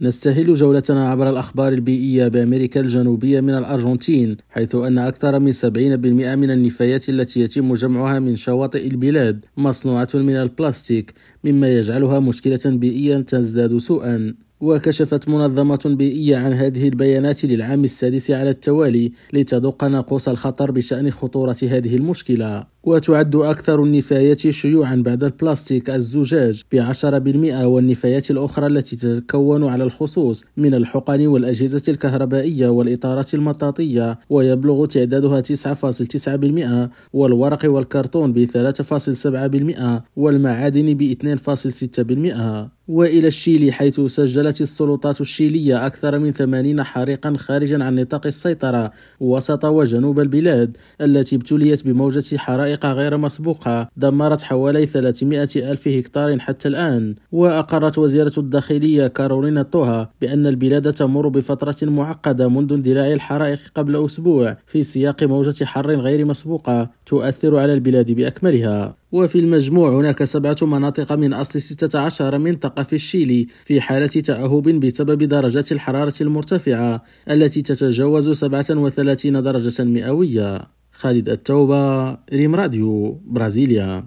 نستهل جولتنا عبر الأخبار البيئية بأمريكا الجنوبية من الأرجنتين حيث أن أكثر من 70% من النفايات التي يتم جمعها من شواطئ البلاد مصنوعة من البلاستيك مما يجعلها مشكلة بيئية تزداد سوءا. وكشفت منظمة بيئية عن هذه البيانات للعام السادس على التوالي لتدق ناقوس الخطر بشأن خطورة هذه المشكلة. وتعد أكثر النفايات شيوعا بعد البلاستيك الزجاج بعشرة بالمئة والنفايات الأخرى التي تتكون على الخصوص من الحقن والأجهزة الكهربائية والإطارات المطاطية ويبلغ تعدادها 9.9% والورق والكرتون ب 3.7% والمعادن ب 2.6% وإلى الشيلي حيث سجلت السلطات الشيلية أكثر من 80 حريقا خارجا عن نطاق السيطرة وسط وجنوب البلاد التي ابتليت بموجة حرائق غير مسبوقة دمرت حوالي 300 ألف هكتار حتى الآن. وأقرت وزيرة الداخلية كارولينا توها بأن البلاد تمر بفترة معقدة منذ اندلاع الحرائق قبل أسبوع في سياق موجة حر غير مسبوقة تؤثر على البلاد بأكملها. وفي المجموع هناك سبعة مناطق من أصل 16 منطقة في الشيلي في حالة تأهب بسبب درجات الحرارة المرتفعة التي تتجاوز 37 درجة مئوية. خالد التوبة ريم راديو برازيليا.